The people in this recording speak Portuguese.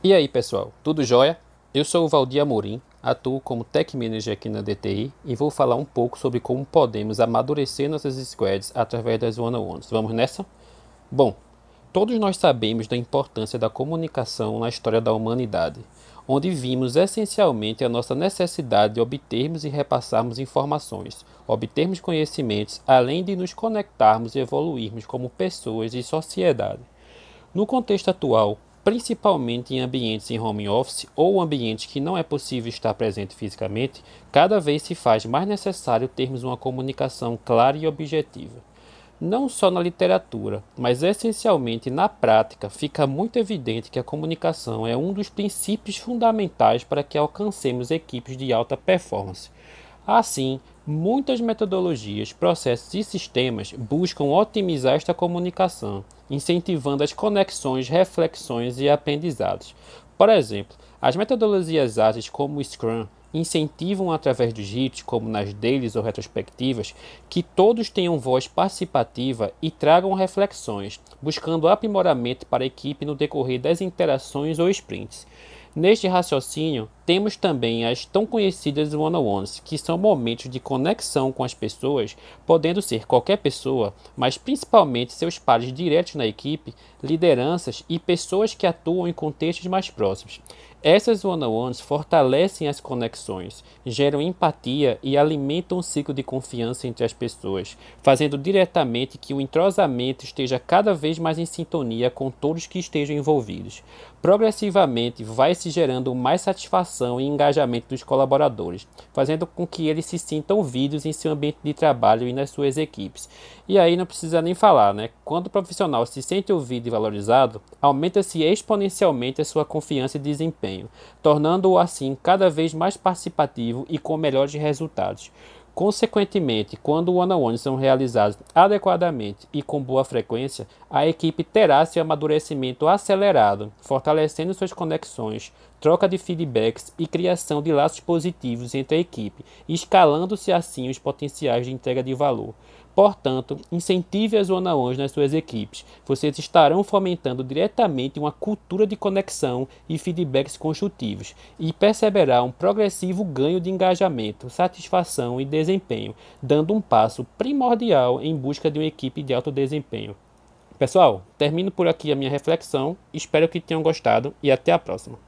E aí, pessoal, tudo jóia? Eu sou o Valdir Amorim, atuo como Tech Manager aqui na DTI e vou falar um pouco sobre como podemos amadurecer nossas squads através das one-on-ones. Vamos nessa? Bom, todos nós sabemos da importância da comunicação na história da humanidade, onde vimos essencialmente a nossa necessidade de obtermos e repassarmos informações, obtermos conhecimentos, além de nos conectarmos e evoluirmos como pessoas e sociedade. No contexto atual, principalmente em ambientes em home office ou ambientes que não é possível estar presente fisicamente, cada vez se faz mais necessário termos uma comunicação clara e objetiva. Não só na literatura, mas essencialmente na prática, fica muito evidente que a comunicação é um dos princípios fundamentais para que alcancemos equipes de alta performance. Assim, muitas metodologias, processos e sistemas buscam otimizar esta comunicação, incentivando as conexões, reflexões e aprendizados. Por exemplo, as metodologias ágeis como o Scrum incentivam através dos hits, como nas dailies ou retrospectivas, que todos tenham voz participativa e tragam reflexões, buscando aprimoramento para a equipe no decorrer das interações ou sprints. Neste raciocínio, temos também as tão conhecidas one-on-ones, que são momentos de conexão com as pessoas, podendo ser qualquer pessoa, mas principalmente seus pares diretos na equipe, lideranças e pessoas que atuam em contextos mais próximos. Essas one-on-ones fortalecem as conexões, geram empatia e alimentam um ciclo de confiança entre as pessoas, fazendo diretamente que o entrosamento esteja cada vez mais em sintonia com todos que estejam envolvidos. Progressivamente vai se gerando mais satisfação e engajamento dos colaboradores, fazendo com que eles se sintam ouvidos em seu ambiente de trabalho e nas suas equipes. E aí não precisa nem falar, né? Quando o profissional se sente ouvido e valorizado, aumenta-se exponencialmente a sua confiança e desempenho desempenho, tornando-o assim cada vez mais participativo e com melhores resultados. Consequentemente, quando one-on-ones são realizados adequadamente e com boa frequência, a equipe terá seu amadurecimento acelerado, fortalecendo suas conexões, troca de feedbacks e criação de laços positivos entre a equipe, escalando-se assim os potenciais de entrega de valor. Portanto, incentive as one-on-ones nas suas equipes. Vocês estarão fomentando diretamente uma cultura de conexão e feedbacks construtivos e perceberá um progressivo ganho de engajamento, satisfação e desempenho, dando um passo primordial em busca de uma equipe de alto desempenho. Pessoal, termino por aqui a minha reflexão, espero que tenham gostado e até a próxima.